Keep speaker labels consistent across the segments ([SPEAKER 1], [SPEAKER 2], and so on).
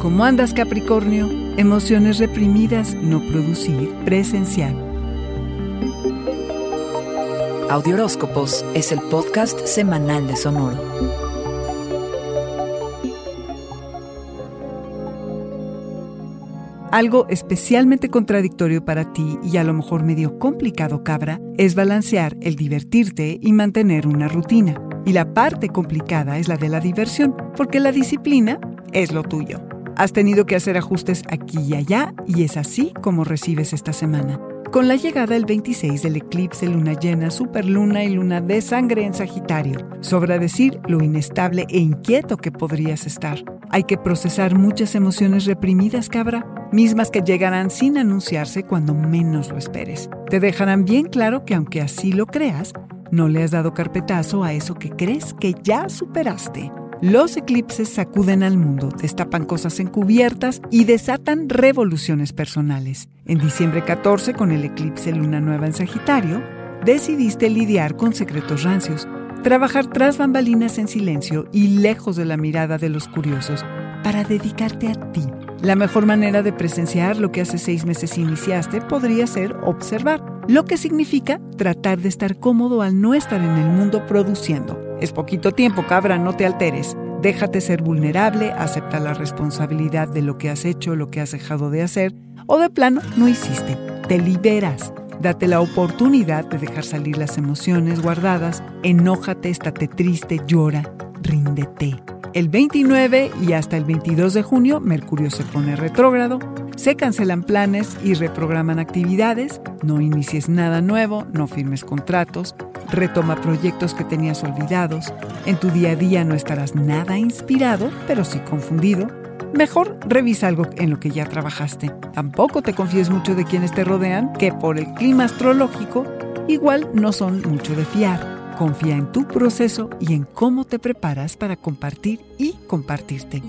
[SPEAKER 1] ¿Cómo andas Capricornio? Emociones reprimidas, no producir, presencial.
[SPEAKER 2] Audioróscopos es el podcast semanal de Sonoro.
[SPEAKER 1] Algo especialmente contradictorio para ti y a lo mejor medio complicado, cabra, es balancear el divertirte y mantener una rutina. Y la parte complicada es la de la diversión, porque la disciplina es lo tuyo. Has tenido que hacer ajustes aquí y allá y es así como recibes esta semana. Con la llegada el 26 del eclipse, luna llena, superluna y luna de sangre en Sagitario, sobra decir lo inestable e inquieto que podrías estar. Hay que procesar muchas emociones reprimidas, cabra, mismas que llegarán sin anunciarse cuando menos lo esperes. Te dejarán bien claro que aunque así lo creas, no le has dado carpetazo a eso que crees que ya superaste. Los eclipses sacuden al mundo, destapan cosas encubiertas y desatan revoluciones personales. En diciembre 14, con el eclipse luna nueva en Sagitario, decidiste lidiar con secretos rancios, trabajar tras bambalinas en silencio y lejos de la mirada de los curiosos para dedicarte a ti. La mejor manera de presenciar lo que hace seis meses iniciaste podría ser observar, lo que significa tratar de estar cómodo al no estar en el mundo produciendo. Es poquito tiempo, cabra, no te alteres. Déjate ser vulnerable, acepta la responsabilidad de lo que has hecho, lo que has dejado de hacer, o de plano no hiciste. Te liberas. Date la oportunidad de dejar salir las emociones guardadas. Enójate, estate triste, llora, ríndete. El 29 y hasta el 22 de junio, Mercurio se pone retrógrado, se cancelan planes y reprograman actividades, no inicies nada nuevo, no firmes contratos, retoma proyectos que tenías olvidados, en tu día a día no estarás nada inspirado, pero sí confundido. Mejor revisa algo en lo que ya trabajaste. Tampoco te confíes mucho de quienes te rodean, que por el clima astrológico igual no son mucho de fiar. Confía en tu proceso y en cómo te preparas para compartir y compartirte.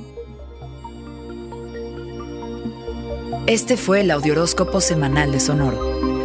[SPEAKER 2] Este fue el Audioróscopo Semanal de Sonoro.